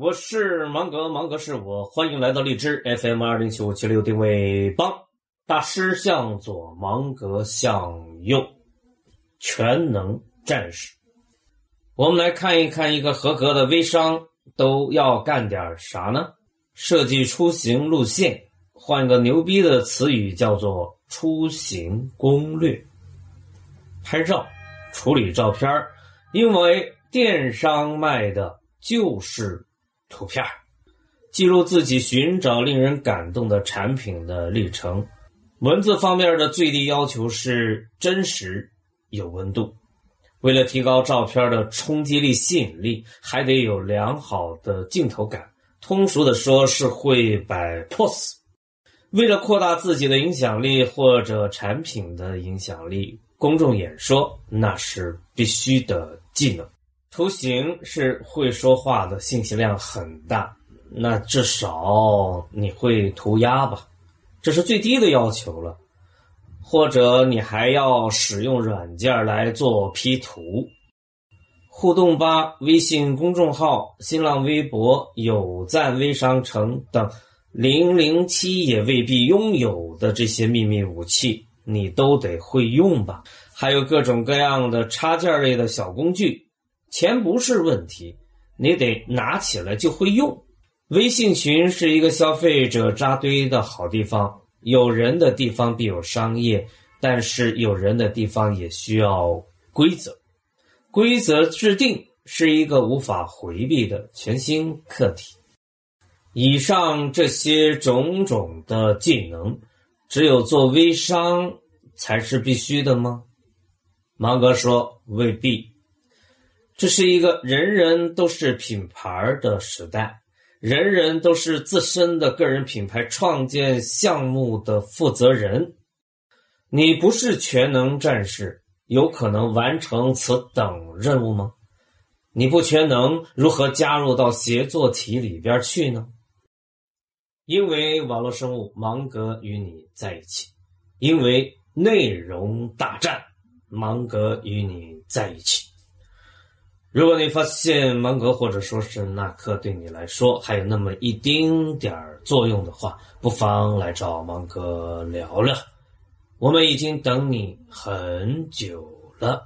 我是芒格，芒格是我，欢迎来到荔枝 FM 二零九七六定位帮。大师向左，芒格向右，全能战士。我们来看一看，一个合格的微商都要干点啥呢？设计出行路线，换个牛逼的词语叫做出行攻略。拍照，处理照片因为电商卖的就是图片记录自己寻找令人感动的产品的历程。文字方面的最低要求是真实有温度。为了提高照片的冲击力、吸引力，还得有良好的镜头感。通俗的说，是会摆 pose。为了扩大自己的影响力或者产品的影响力。公众演说那是必须的技能，图形是会说话的，信息量很大，那至少你会涂鸦吧，这是最低的要求了。或者你还要使用软件来做 P 图，互动吧、微信公众号、新浪微博、有赞微商城等零零七也未必拥有的这些秘密武器。你都得会用吧，还有各种各样的插件类的小工具，钱不是问题，你得拿起来就会用。微信群是一个消费者扎堆的好地方，有人的地方必有商业，但是有人的地方也需要规则，规则制定是一个无法回避的全新课题。以上这些种种的技能。只有做微商才是必须的吗？芒格说未必。这是一个人人都是品牌的时代，人人都是自身的个人品牌创建项目的负责人。你不是全能战士，有可能完成此等任务吗？你不全能，如何加入到协作体里边去呢？因为网络生物，芒格与你在一起；因为内容大战，芒格与你在一起。如果你发现芒格或者说是纳克对你来说还有那么一丁点儿作用的话，不妨来找芒格聊聊。我们已经等你很久了。